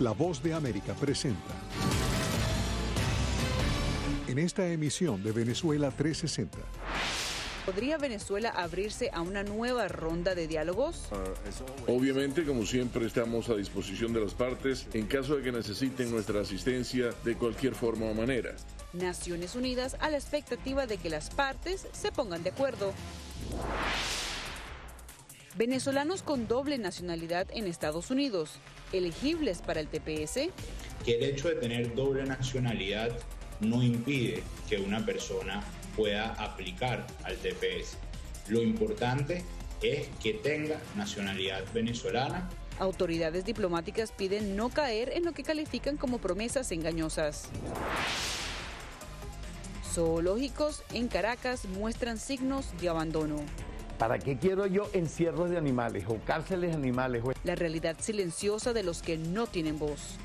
La Voz de América presenta. En esta emisión de Venezuela 360. ¿Podría Venezuela abrirse a una nueva ronda de diálogos? Obviamente, como siempre, estamos a disposición de las partes en caso de que necesiten nuestra asistencia de cualquier forma o manera. Naciones Unidas a la expectativa de que las partes se pongan de acuerdo. Venezolanos con doble nacionalidad en Estados Unidos, elegibles para el TPS. Que el hecho de tener doble nacionalidad no impide que una persona pueda aplicar al TPS. Lo importante es que tenga nacionalidad venezolana. Autoridades diplomáticas piden no caer en lo que califican como promesas engañosas. Zoológicos en Caracas muestran signos de abandono. ¿Para qué quiero yo encierros de animales o cárceles de animales? La realidad silenciosa de los que no tienen voz.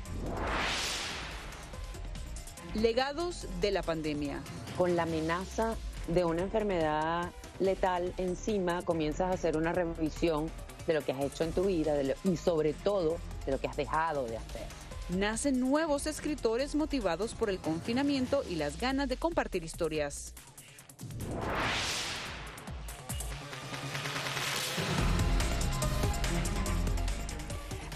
Legados de la pandemia. Con la amenaza de una enfermedad letal encima, comienzas a hacer una revisión de lo que has hecho en tu vida y sobre todo de lo que has dejado de hacer. Nacen nuevos escritores motivados por el confinamiento y las ganas de compartir historias.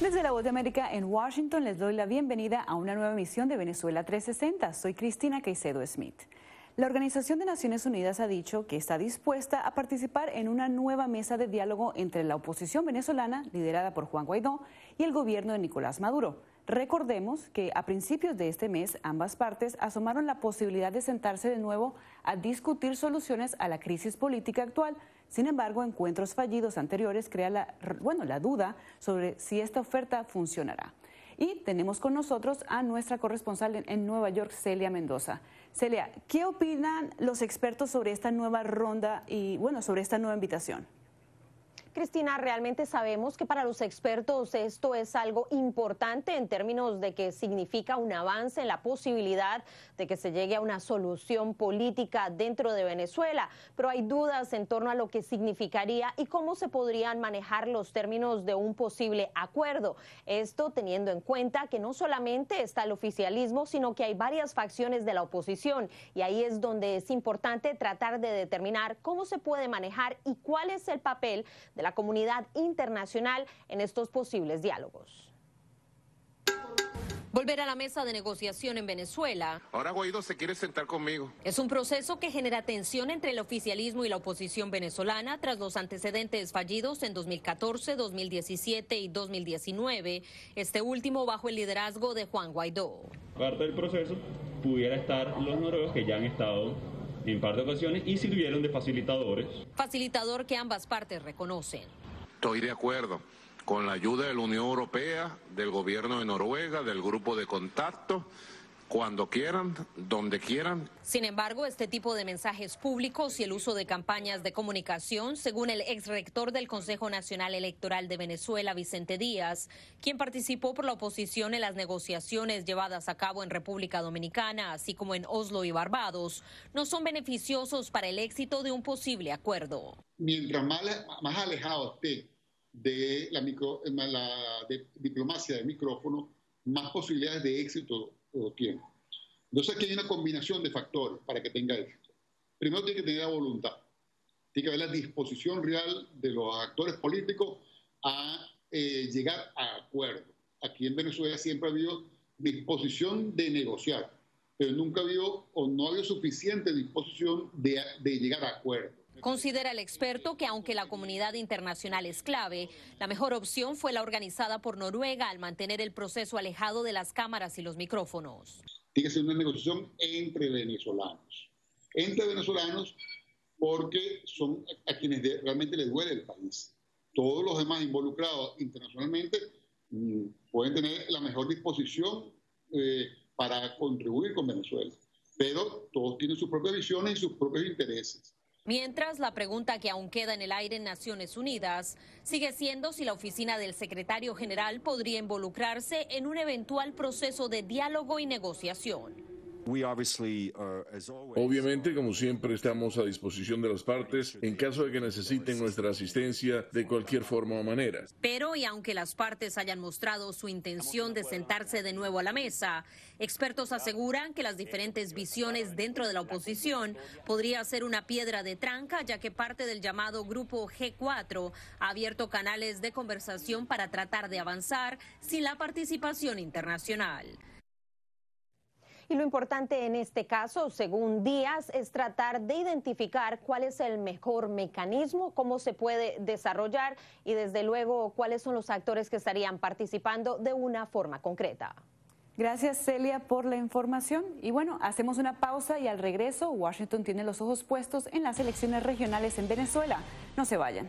Desde la Voz de América en Washington les doy la bienvenida a una nueva emisión de Venezuela 360. Soy Cristina Caicedo Smith. La Organización de Naciones Unidas ha dicho que está dispuesta a participar en una nueva mesa de diálogo entre la oposición venezolana, liderada por Juan Guaidó, y el gobierno de Nicolás Maduro. Recordemos que a principios de este mes ambas partes asomaron la posibilidad de sentarse de nuevo a discutir soluciones a la crisis política actual sin embargo, encuentros fallidos anteriores crean la, bueno, la duda sobre si esta oferta funcionará. Y tenemos con nosotros a nuestra corresponsal en Nueva York, Celia Mendoza. Celia, ¿qué opinan los expertos sobre esta nueva ronda y, bueno, sobre esta nueva invitación? Cristina, realmente sabemos que para los expertos esto es algo importante en términos de que significa un avance en la posibilidad de que se llegue a una solución política dentro de Venezuela, pero hay dudas en torno a lo que significaría y cómo se podrían manejar los términos de un posible acuerdo. Esto teniendo en cuenta que no solamente está el oficialismo, sino que hay varias facciones de la oposición y ahí es donde es importante tratar de determinar cómo se puede manejar y cuál es el papel de la comunidad internacional en estos posibles diálogos. Volver a la mesa de negociación en Venezuela. Ahora Guaidó se quiere sentar conmigo. Es un proceso que genera tensión entre el oficialismo y la oposición venezolana tras los antecedentes fallidos en 2014, 2017 y 2019, este último bajo el liderazgo de Juan Guaidó. Parte del proceso pudiera estar los noruegos que ya han estado en par de ocasiones y sirvieron de facilitadores. Facilitador que ambas partes reconocen. Estoy de acuerdo con la ayuda de la Unión Europea, del gobierno de Noruega, del grupo de contacto cuando quieran, donde quieran. Sin embargo, este tipo de mensajes públicos y el uso de campañas de comunicación, según el ex rector del Consejo Nacional Electoral de Venezuela, Vicente Díaz, quien participó por la oposición en las negociaciones llevadas a cabo en República Dominicana, así como en Oslo y Barbados, no son beneficiosos para el éxito de un posible acuerdo. Mientras más, más alejado esté de la, micro, la diplomacia de micrófono, más posibilidades de éxito tiene. Entonces aquí hay una combinación de factores para que tenga éxito. Primero tiene que tener la voluntad, tiene que haber la disposición real de los actores políticos a eh, llegar a acuerdo. Aquí en Venezuela siempre ha habido disposición de negociar, pero nunca ha habido o no ha habido suficiente disposición de, de llegar a acuerdo. Considera el experto que aunque la comunidad internacional es clave, la mejor opción fue la organizada por Noruega al mantener el proceso alejado de las cámaras y los micrófonos. Tiene que ser una negociación entre venezolanos. Entre venezolanos porque son a quienes realmente les duele el país. Todos los demás involucrados internacionalmente mm, pueden tener la mejor disposición eh, para contribuir con Venezuela, pero todos tienen sus propias visiones y sus propios intereses. Mientras, la pregunta que aún queda en el aire en Naciones Unidas sigue siendo si la oficina del secretario general podría involucrarse en un eventual proceso de diálogo y negociación. Obviamente, como siempre, estamos a disposición de las partes en caso de que necesiten nuestra asistencia de cualquier forma o manera. Pero, y aunque las partes hayan mostrado su intención de sentarse de nuevo a la mesa, expertos aseguran que las diferentes visiones dentro de la oposición podría ser una piedra de tranca, ya que parte del llamado Grupo G4 ha abierto canales de conversación para tratar de avanzar sin la participación internacional. Y lo importante en este caso, según Díaz, es tratar de identificar cuál es el mejor mecanismo, cómo se puede desarrollar y desde luego cuáles son los actores que estarían participando de una forma concreta. Gracias Celia por la información. Y bueno, hacemos una pausa y al regreso Washington tiene los ojos puestos en las elecciones regionales en Venezuela. No se vayan.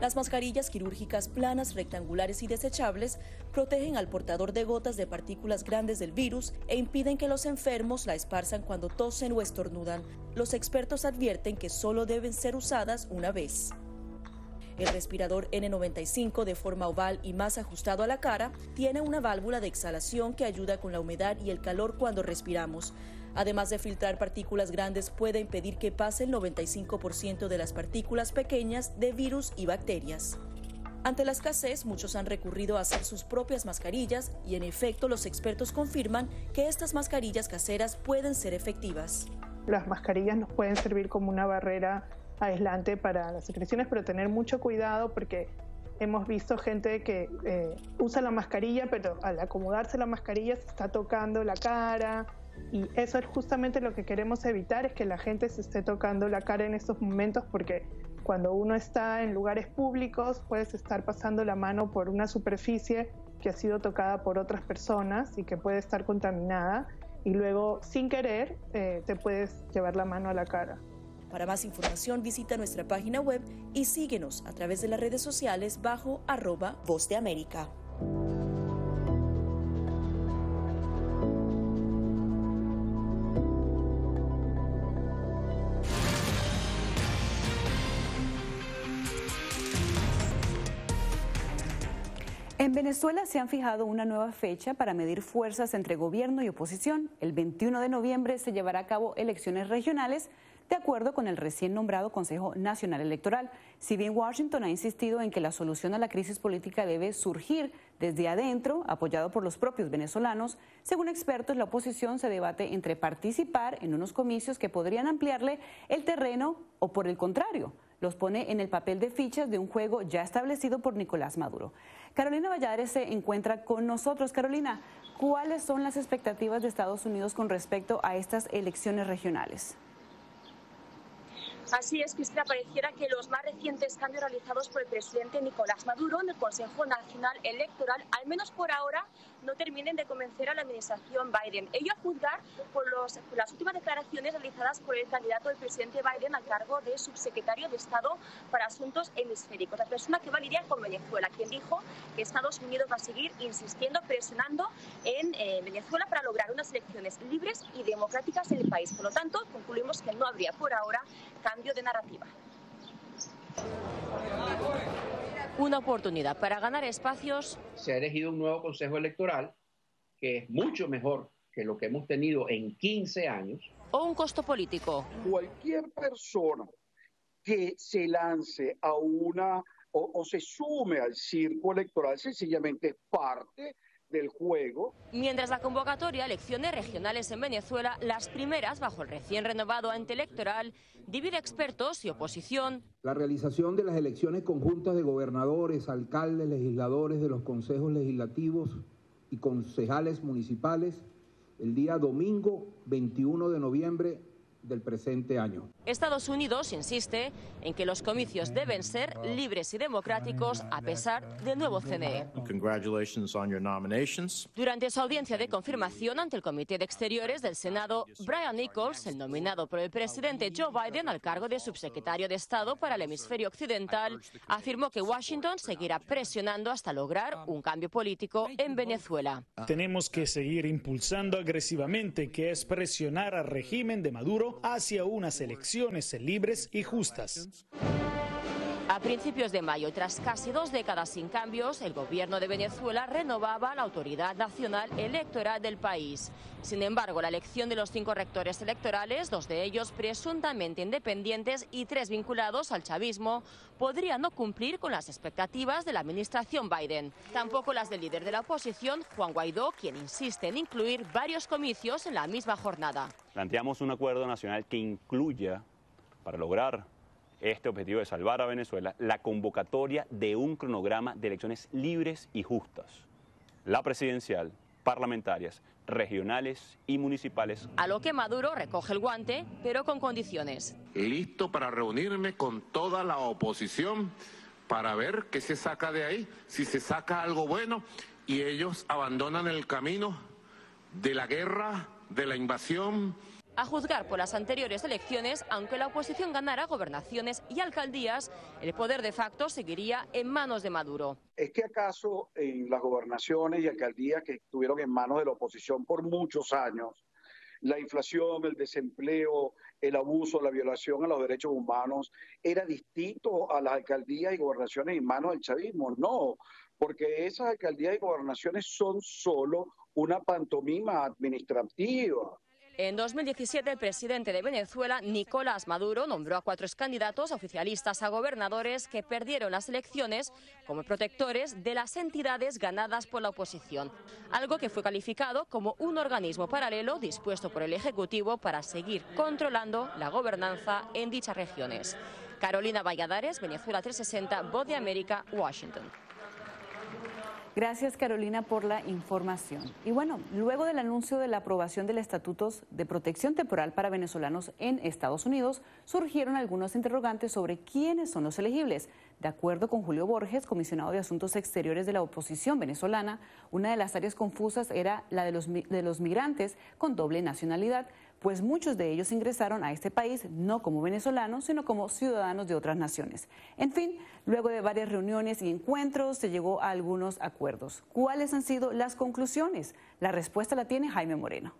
Las mascarillas quirúrgicas planas, rectangulares y desechables protegen al portador de gotas de partículas grandes del virus e impiden que los enfermos la esparzan cuando tosen o estornudan. Los expertos advierten que solo deben ser usadas una vez. El respirador N95 de forma oval y más ajustado a la cara tiene una válvula de exhalación que ayuda con la humedad y el calor cuando respiramos. Además de filtrar partículas grandes, puede impedir que pase el 95% de las partículas pequeñas de virus y bacterias. Ante la escasez, muchos han recurrido a hacer sus propias mascarillas y en efecto los expertos confirman que estas mascarillas caseras pueden ser efectivas. Las mascarillas nos pueden servir como una barrera aislante para las secreciones, pero tener mucho cuidado porque hemos visto gente que eh, usa la mascarilla, pero al acomodarse la mascarilla se está tocando la cara, y eso es justamente lo que queremos evitar, es que la gente se esté tocando la cara en estos momentos porque cuando uno está en lugares públicos puedes estar pasando la mano por una superficie que ha sido tocada por otras personas y que puede estar contaminada y luego sin querer eh, te puedes llevar la mano a la cara. Para más información visita nuestra página web y síguenos a través de las redes sociales bajo arroba Voz de América. En Venezuela se han fijado una nueva fecha para medir fuerzas entre gobierno y oposición. El 21 de noviembre se llevará a cabo elecciones regionales de acuerdo con el recién nombrado Consejo Nacional Electoral. Si bien Washington ha insistido en que la solución a la crisis política debe surgir desde adentro, apoyado por los propios venezolanos, según expertos, la oposición se debate entre participar en unos comicios que podrían ampliarle el terreno o por el contrario, los pone en el papel de fichas de un juego ya establecido por Nicolás Maduro. Carolina Valladares se encuentra con nosotros. Carolina, ¿cuáles son las expectativas de Estados Unidos con respecto a estas elecciones regionales? Así es, Cristina, pareciera que los más recientes cambios realizados por el presidente Nicolás Maduro en el Consejo Nacional Electoral, al menos por ahora, no terminen de convencer a la administración Biden. Ello a juzgar por, las últimas declaraciones realizadas por el candidato del presidente Biden al cargo de subsecretario de Estado para Asuntos Hemisféricos, la persona que va a lidiar con Venezuela, quien dijo que Estados Unidos va a seguir insistiendo, presionando en eh, Venezuela para lograr unas elecciones libres y democráticas en el país. Por lo tanto, concluimos que no habría por ahora cambio de narrativa. Una oportunidad para ganar espacios. Se ha elegido un nuevo Consejo Electoral que es mucho mejor que lo que hemos tenido en 15 años. O un costo político. Cualquier persona que se lance a una o, o se sume al circo electoral sencillamente es parte del juego. Mientras la convocatoria a elecciones regionales en Venezuela, las primeras bajo el recién renovado ente electoral, divide expertos y oposición. La realización de las elecciones conjuntas de gobernadores, alcaldes, legisladores de los consejos legislativos y concejales municipales el día domingo 21 de noviembre del presente año. Estados Unidos insiste en que los comicios deben ser libres y democráticos a pesar del nuevo CNE. Durante su audiencia de confirmación ante el Comité de Exteriores del Senado, Brian Nichols, el nominado por el presidente Joe Biden al cargo de subsecretario de Estado para el hemisferio occidental, afirmó que Washington seguirá presionando hasta lograr un cambio político en Venezuela. Tenemos que seguir impulsando agresivamente, que es presionar al régimen de Maduro hacia unas elecciones libres y justas. A principios de mayo, tras casi dos décadas sin cambios, el gobierno de Venezuela renovaba la Autoridad Nacional Electoral del país. Sin embargo, la elección de los cinco rectores electorales, dos de ellos presuntamente independientes y tres vinculados al chavismo, podrían no cumplir con las expectativas de la administración Biden. Tampoco las del líder de la oposición, Juan Guaidó, quien insiste en incluir varios comicios en la misma jornada. Planteamos un acuerdo nacional que incluya, para lograr este objetivo de salvar a Venezuela, la convocatoria de un cronograma de elecciones libres y justas. La presidencial, parlamentarias, regionales y municipales. A lo que Maduro recoge el guante, pero con condiciones. Listo para reunirme con toda la oposición para ver qué se saca de ahí, si se saca algo bueno y ellos abandonan el camino de la guerra, de la invasión, a juzgar por las anteriores elecciones, aunque la oposición ganara gobernaciones y alcaldías, el poder de facto seguiría en manos de Maduro. ¿Es que acaso en las gobernaciones y alcaldías que estuvieron en manos de la oposición por muchos años, la inflación, el desempleo, el abuso, la violación a los derechos humanos era distinto a las alcaldías y gobernaciones en manos del chavismo? No, porque esas alcaldías y gobernaciones son solo una pantomima administrativa. En 2017, el presidente de Venezuela, Nicolás Maduro, nombró a cuatro candidatos oficialistas a gobernadores que perdieron las elecciones como protectores de las entidades ganadas por la oposición, algo que fue calificado como un organismo paralelo dispuesto por el Ejecutivo para seguir controlando la gobernanza en dichas regiones. Carolina Valladares, Venezuela 360, Voz de América, Washington. Gracias Carolina por la información. Y bueno, luego del anuncio de la aprobación del Estatutos de Protección Temporal para venezolanos en Estados Unidos, surgieron algunos interrogantes sobre quiénes son los elegibles. De acuerdo con Julio Borges, comisionado de Asuntos Exteriores de la oposición venezolana, una de las áreas confusas era la de los, de los migrantes con doble nacionalidad pues muchos de ellos ingresaron a este país no como venezolanos, sino como ciudadanos de otras naciones. En fin, luego de varias reuniones y encuentros se llegó a algunos acuerdos. ¿Cuáles han sido las conclusiones? La respuesta la tiene Jaime Moreno.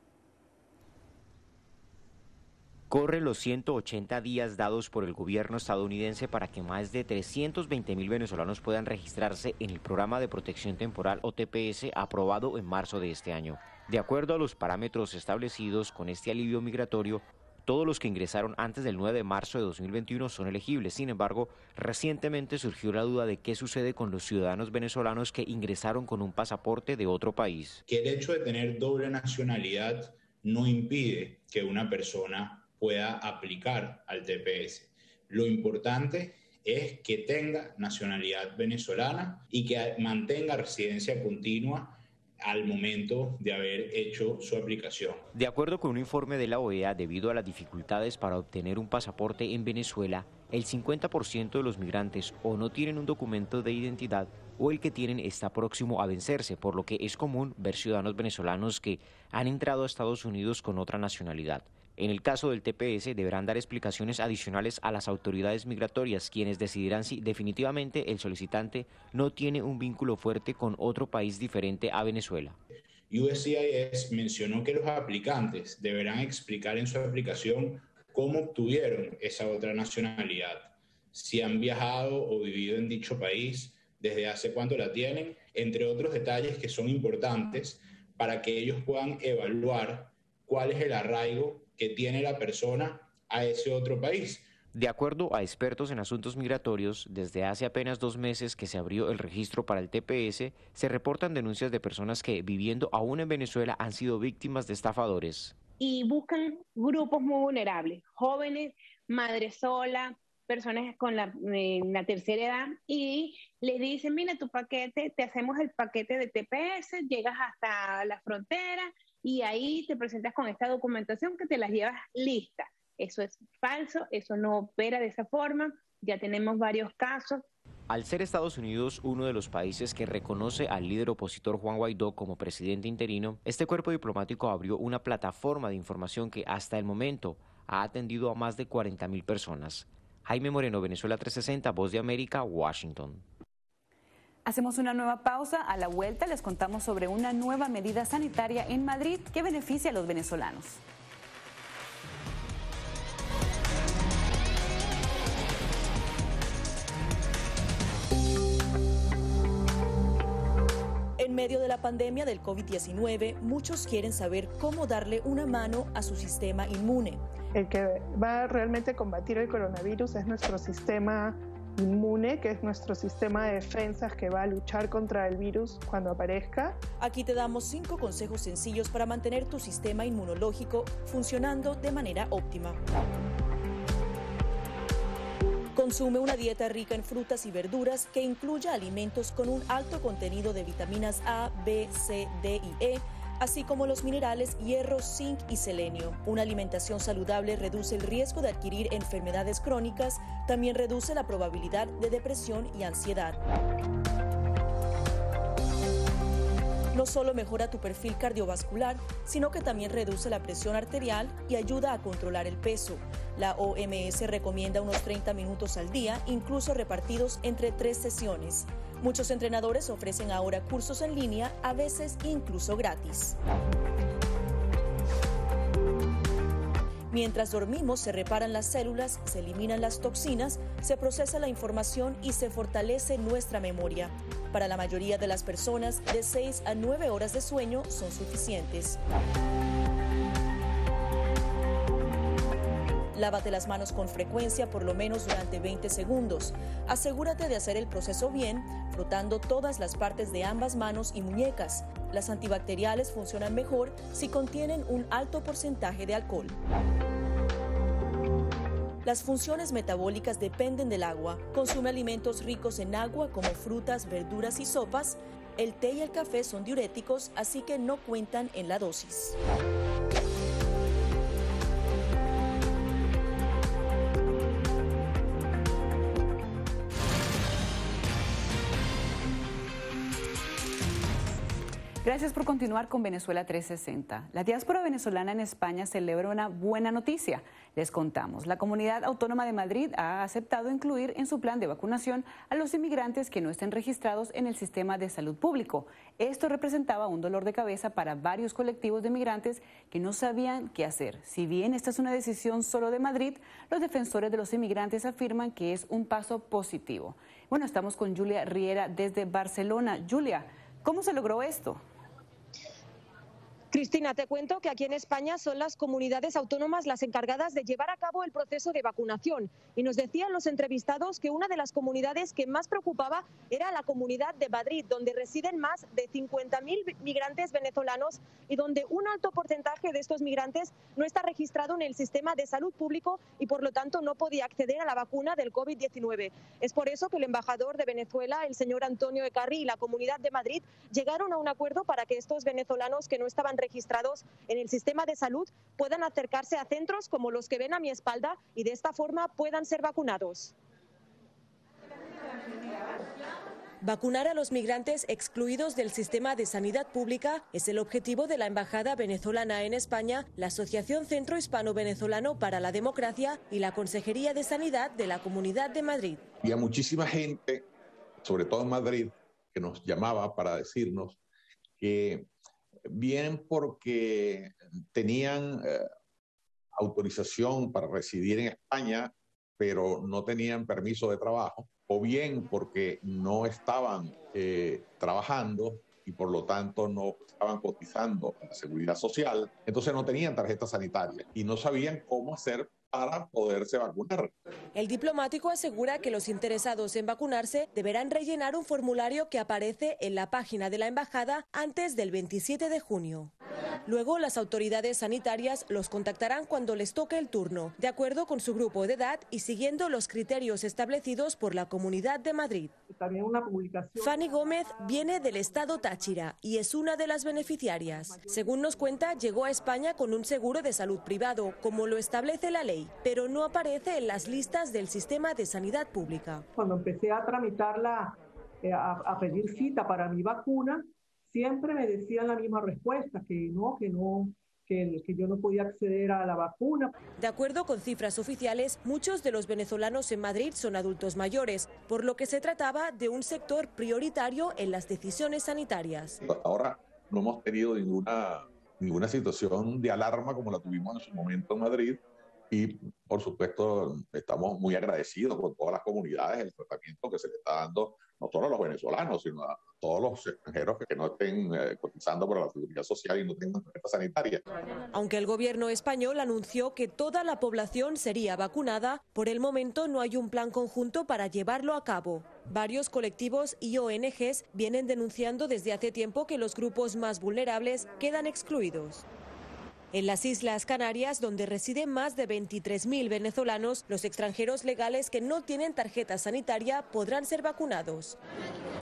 Corre los 180 días dados por el gobierno estadounidense para que más de 320 mil venezolanos puedan registrarse en el programa de protección temporal OTPS aprobado en marzo de este año. De acuerdo a los parámetros establecidos con este alivio migratorio, todos los que ingresaron antes del 9 de marzo de 2021 son elegibles. Sin embargo, recientemente surgió la duda de qué sucede con los ciudadanos venezolanos que ingresaron con un pasaporte de otro país. Que el hecho de tener doble nacionalidad no impide que una persona pueda aplicar al TPS. Lo importante es que tenga nacionalidad venezolana y que mantenga residencia continua al momento de haber hecho su aplicación. De acuerdo con un informe de la OEA, debido a las dificultades para obtener un pasaporte en Venezuela, el 50% de los migrantes o no tienen un documento de identidad o el que tienen está próximo a vencerse, por lo que es común ver ciudadanos venezolanos que han entrado a Estados Unidos con otra nacionalidad. En el caso del TPS deberán dar explicaciones adicionales a las autoridades migratorias, quienes decidirán si definitivamente el solicitante no tiene un vínculo fuerte con otro país diferente a Venezuela. USCIS mencionó que los aplicantes deberán explicar en su aplicación cómo obtuvieron esa otra nacionalidad, si han viajado o vivido en dicho país, desde hace cuánto la tienen, entre otros detalles que son importantes para que ellos puedan evaluar cuál es el arraigo que tiene la persona a ese otro país. De acuerdo a expertos en asuntos migratorios, desde hace apenas dos meses que se abrió el registro para el TPS, se reportan denuncias de personas que, viviendo aún en Venezuela, han sido víctimas de estafadores. Y buscan grupos muy vulnerables, jóvenes, madres solas, personas con la, la, tercera edad y les dicen, mira, tu paquete, te hacemos el paquete de TPS, llegas hasta la frontera, y ahí te presentas con esta documentación que te las llevas lista. Eso es falso, eso no opera de esa forma. Ya tenemos varios casos. Al ser Estados Unidos uno de los países que reconoce al líder opositor Juan Guaidó como presidente interino, este cuerpo diplomático abrió una plataforma de información que hasta el momento ha atendido a más de 40.000 personas. Jaime Moreno, Venezuela 360, Voz de América, Washington. Hacemos una nueva pausa. A la vuelta les contamos sobre una nueva medida sanitaria en Madrid que beneficia a los venezolanos. En medio de la pandemia del COVID-19, muchos quieren saber cómo darle una mano a su sistema inmune. El que va a realmente combatir el coronavirus es nuestro sistema inmune, que es nuestro sistema de defensas que va a luchar contra el virus cuando aparezca. Aquí te damos cinco consejos sencillos para mantener tu sistema inmunológico funcionando de manera óptima. Consume una dieta rica en frutas y verduras que incluya alimentos con un alto contenido de vitaminas A, B, C, D y E, así como los minerales hierro, zinc y selenio. Una alimentación saludable reduce el riesgo de adquirir enfermedades crónicas, también reduce la probabilidad de depresión y ansiedad no solo mejora tu perfil cardiovascular, sino que también reduce la presión arterial y ayuda a controlar el peso. La OMS recomienda unos 30 minutos al día, incluso repartidos entre tres sesiones. Muchos entrenadores ofrecen ahora cursos en línea, a veces incluso gratis. Mientras dormimos se reparan las células, se eliminan las toxinas, se procesa la información y se fortalece nuestra memoria. Para la mayoría de las personas, de 6 a 9 horas de sueño son suficientes. Lávate las manos con frecuencia por lo menos durante 20 segundos. Asegúrate de hacer el proceso bien, frotando todas las partes de ambas manos y muñecas. Las antibacteriales funcionan mejor si contienen un alto porcentaje de alcohol. Las funciones metabólicas dependen del agua. Consume alimentos ricos en agua como frutas, verduras y sopas. El té y el café son diuréticos, así que no cuentan en la dosis. Gracias por continuar con Venezuela 360. La diáspora venezolana en España celebra una buena noticia. Les contamos, la Comunidad Autónoma de Madrid ha aceptado incluir en su plan de vacunación a los inmigrantes que no estén registrados en el sistema de salud público. Esto representaba un dolor de cabeza para varios colectivos de migrantes que no sabían qué hacer. Si bien esta es una decisión solo de Madrid, los defensores de los inmigrantes afirman que es un paso positivo. Bueno, estamos con Julia Riera desde Barcelona. Julia, ¿cómo se logró esto? Cristina, te cuento que aquí en España son las comunidades autónomas las encargadas de llevar a cabo el proceso de vacunación. Y nos decían los entrevistados que una de las comunidades que más preocupaba era la comunidad de Madrid, donde residen más de 50.000 migrantes venezolanos y donde un alto porcentaje de estos migrantes no está registrado en el sistema de salud público y por lo tanto no podía acceder a la vacuna del COVID-19. Es por eso que el embajador de Venezuela, el señor Antonio Ecarri y la comunidad de Madrid llegaron a un acuerdo para que estos venezolanos que no estaban registrados en el sistema de salud puedan acercarse a centros como los que ven a mi espalda y de esta forma puedan ser vacunados. Vacunar a los migrantes excluidos del sistema de sanidad pública es el objetivo de la Embajada venezolana en España, la Asociación Centro Hispano Venezolano para la Democracia y la Consejería de Sanidad de la Comunidad de Madrid. Había muchísima gente, sobre todo en Madrid, que nos llamaba para decirnos que bien porque tenían eh, autorización para residir en España, pero no tenían permiso de trabajo, o bien porque no estaban eh, trabajando y por lo tanto no estaban cotizando en la seguridad social, entonces no tenían tarjeta sanitaria y no sabían cómo hacer para poderse vacunar. El diplomático asegura que los interesados en vacunarse deberán rellenar un formulario que aparece en la página de la embajada antes del 27 de junio. Luego, las autoridades sanitarias los contactarán cuando les toque el turno, de acuerdo con su grupo de edad y siguiendo los criterios establecidos por la Comunidad de Madrid. También una publicación. Fanny Gómez viene del estado Táchira y es una de las beneficiarias. Según nos cuenta, llegó a España con un seguro de salud privado, como lo establece la ley, pero no aparece en las listas del sistema de sanidad pública. Cuando empecé a tramitarla, eh, a, a pedir cita para mi vacuna, siempre me decían la misma respuesta, que no, que no, que, que, yo no podía acceder a la vacuna. De acuerdo con cifras oficiales, muchos de los venezolanos en Madrid son adultos mayores, por lo que se trataba de un sector prioritario en las decisiones sanitarias. Ahora no hemos tenido ninguna, ninguna situación de alarma como la tuvimos en su momento en Madrid, y por supuesto estamos muy agradecidos con todas las comunidades, el tratamiento que se le está dando no solo a los venezolanos, sino a todos los extranjeros que no estén eh, cotizando por la seguridad social y no tengan tarjeta sanitaria. Aunque el gobierno español anunció que toda la población sería vacunada, por el momento no hay un plan conjunto para llevarlo a cabo. Varios colectivos y ONGs vienen denunciando desde hace tiempo que los grupos más vulnerables quedan excluidos. En las Islas Canarias, donde residen más de 23.000 venezolanos, los extranjeros legales que no tienen tarjeta sanitaria podrán ser vacunados.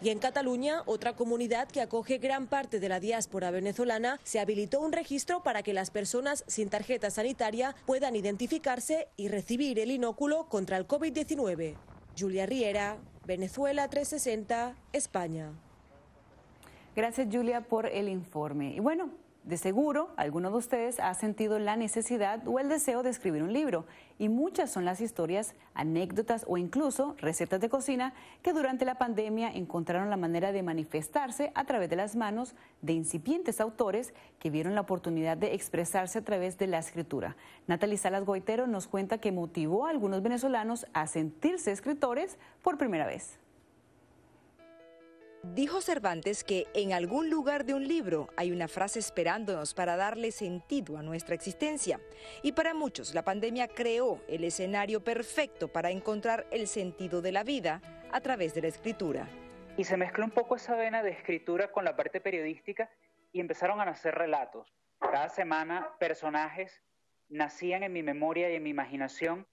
Y en Cataluña, otra comunidad que acoge gran parte de la diáspora venezolana, se habilitó un registro para que las personas sin tarjeta sanitaria puedan identificarse y recibir el inóculo contra el COVID-19. Julia Riera, Venezuela 360, España. Gracias Julia por el informe. Y bueno, de seguro, alguno de ustedes ha sentido la necesidad o el deseo de escribir un libro y muchas son las historias, anécdotas o incluso recetas de cocina que durante la pandemia encontraron la manera de manifestarse a través de las manos de incipientes autores que vieron la oportunidad de expresarse a través de la escritura. Natalie Salas Goitero nos cuenta que motivó a algunos venezolanos a sentirse escritores por primera vez. Dijo Cervantes que en algún lugar de un libro hay una frase esperándonos para darle sentido a nuestra existencia. Y para muchos la pandemia creó el escenario perfecto para encontrar el sentido de la vida a través de la escritura. Y se mezcló un poco esa vena de escritura con la parte periodística y empezaron a nacer relatos. Cada semana personajes nacían en mi memoria y en mi imaginación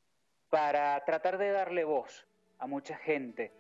para tratar de darle voz a mucha gente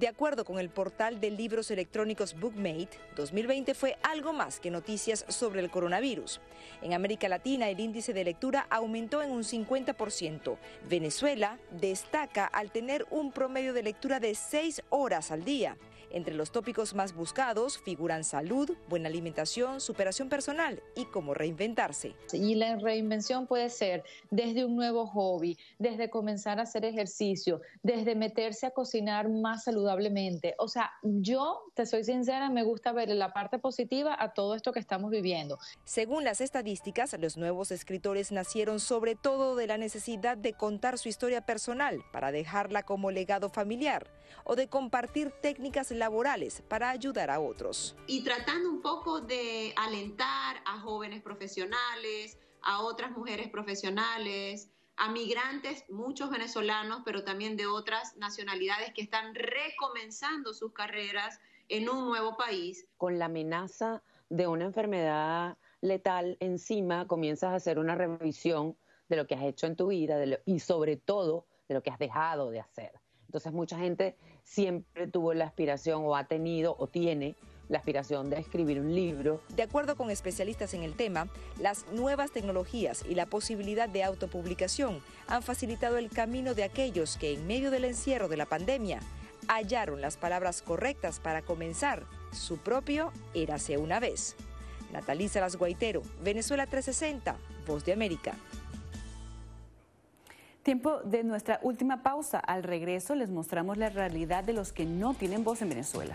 de acuerdo con el portal de libros electrónicos Bookmate, 2020 fue algo más que noticias sobre el coronavirus. En América Latina el índice de lectura aumentó en un 50%. Venezuela destaca al tener un promedio de lectura de 6 horas al día. Entre los tópicos más buscados figuran salud, buena alimentación, superación personal y cómo reinventarse. Y la reinvención puede ser desde un nuevo hobby, desde comenzar a hacer ejercicio, desde meterse a cocinar más saludablemente. O sea, yo, te soy sincera, me gusta ver la parte positiva a todo esto que estamos viviendo. Según las estadísticas, los nuevos escritores nacieron sobre todo de la necesidad de contar su historia personal para dejarla como legado familiar o de compartir técnicas laborales para ayudar a otros. Y tratando un poco de alentar a jóvenes profesionales, a otras mujeres profesionales, a migrantes, muchos venezolanos, pero también de otras nacionalidades que están recomenzando sus carreras en un nuevo país. Con la amenaza de una enfermedad letal encima, comienzas a hacer una revisión de lo que has hecho en tu vida y sobre todo de lo que has dejado de hacer. Entonces mucha gente siempre tuvo la aspiración o ha tenido o tiene la aspiración de escribir un libro. De acuerdo con especialistas en el tema, las nuevas tecnologías y la posibilidad de autopublicación han facilitado el camino de aquellos que en medio del encierro de la pandemia hallaron las palabras correctas para comenzar su propio Érase una vez. Natalisa Las Guaitero, Venezuela 360, Voz de América. Tiempo de nuestra última pausa. Al regreso les mostramos la realidad de los que no tienen voz en Venezuela.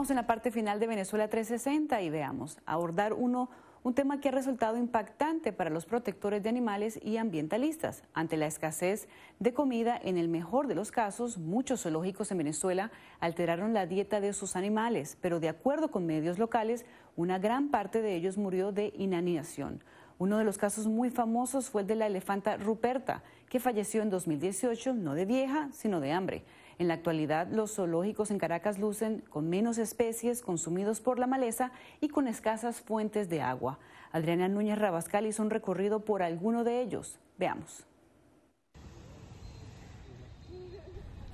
Estamos en la parte final de Venezuela 360 y veamos, abordar uno, un tema que ha resultado impactante para los protectores de animales y ambientalistas. Ante la escasez de comida, en el mejor de los casos, muchos zoológicos en Venezuela alteraron la dieta de sus animales, pero de acuerdo con medios locales, una gran parte de ellos murió de inanición. Uno de los casos muy famosos fue el de la elefanta Ruperta, que falleció en 2018 no de vieja, sino de hambre. En la actualidad, los zoológicos en Caracas lucen con menos especies consumidos por la maleza y con escasas fuentes de agua. Adriana Núñez Rabascal hizo un recorrido por alguno de ellos. Veamos.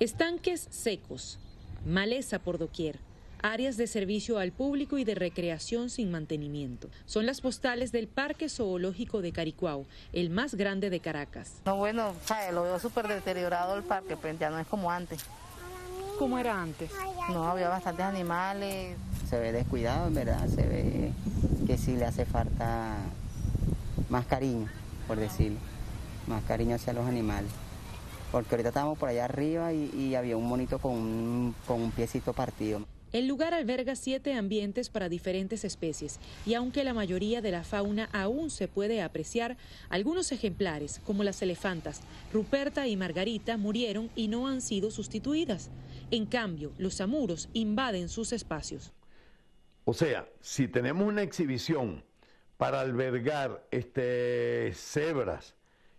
Estanques secos, maleza por doquier, áreas de servicio al público y de recreación sin mantenimiento. Son las postales del Parque Zoológico de Caricuao, el más grande de Caracas. No, bueno, lo veo súper deteriorado el parque, pues ya no es como antes. ¿Cómo era antes? No, había bastantes animales. Se ve descuidado, en verdad, se ve que sí le hace falta más cariño, por decirlo, más cariño hacia los animales. Porque ahorita estábamos por allá arriba y, había un monito con con un piecito partido. El lugar alberga siete ambientes para diferentes especies y aunque la mayoría de la fauna aún se puede apreciar, algunos ejemplares, como las elefantas, Ruperta y Margarita, murieron y no han sido sustituidas. En cambio, los amuros invaden sus espacios. O sea, si tenemos una exhibición para albergar este, cebras,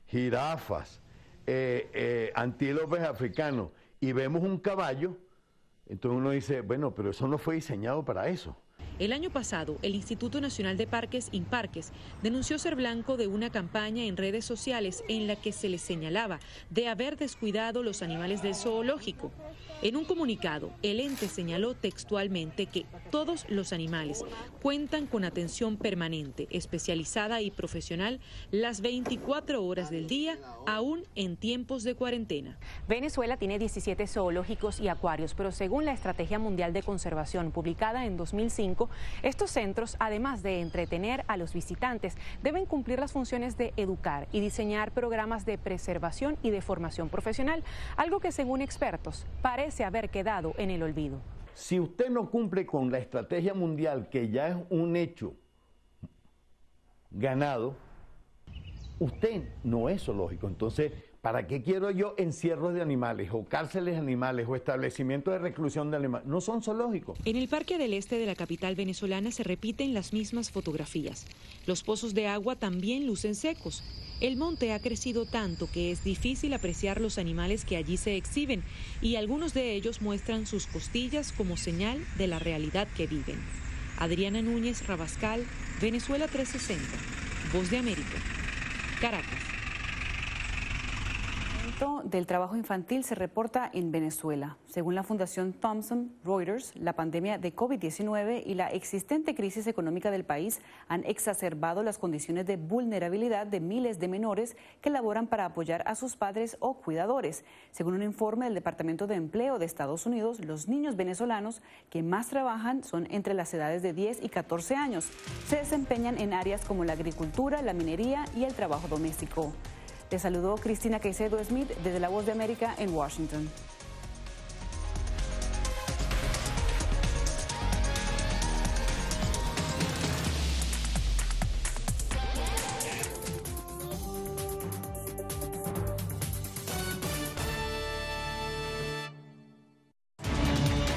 jirafas, eh, eh, antílopes africanos y vemos un caballo, entonces uno dice, bueno, pero eso no fue diseñado para eso. El año pasado, el Instituto Nacional de Parques Imparques denunció ser blanco de una campaña en redes sociales en la que se le señalaba de haber descuidado los animales del zoológico. En un comunicado, el ente señaló textualmente que todos los animales cuentan con atención permanente, especializada y profesional las 24 horas del día, aún en tiempos de cuarentena. Venezuela tiene 17 zoológicos y acuarios, pero según la Estrategia Mundial de Conservación publicada en 2005, estos centros, además de entretener a los visitantes, deben cumplir las funciones de educar y diseñar programas de preservación y de formación profesional, algo que según expertos parece haber quedado en el olvido. Si usted no cumple con la estrategia mundial, que ya es un hecho ganado, usted no es zoológico. Entonces, ¿Para qué quiero yo encierros de animales o cárceles de animales o establecimientos de reclusión de animales? No son zoológicos. En el Parque del Este de la capital venezolana se repiten las mismas fotografías. Los pozos de agua también lucen secos. El monte ha crecido tanto que es difícil apreciar los animales que allí se exhiben y algunos de ellos muestran sus costillas como señal de la realidad que viven. Adriana Núñez Rabascal, Venezuela 360, Voz de América, Caracas. Aumento del trabajo infantil se reporta en Venezuela. Según la Fundación Thomson Reuters, la pandemia de COVID-19 y la existente crisis económica del país han exacerbado las condiciones de vulnerabilidad de miles de menores que laboran para apoyar a sus padres o cuidadores. Según un informe del Departamento de Empleo de Estados Unidos, los niños venezolanos que más trabajan son entre las edades de 10 y 14 años. Se desempeñan en áreas como la agricultura, la minería y el trabajo doméstico. Te saludó Cristina Caicedo Smith desde La Voz de América en Washington.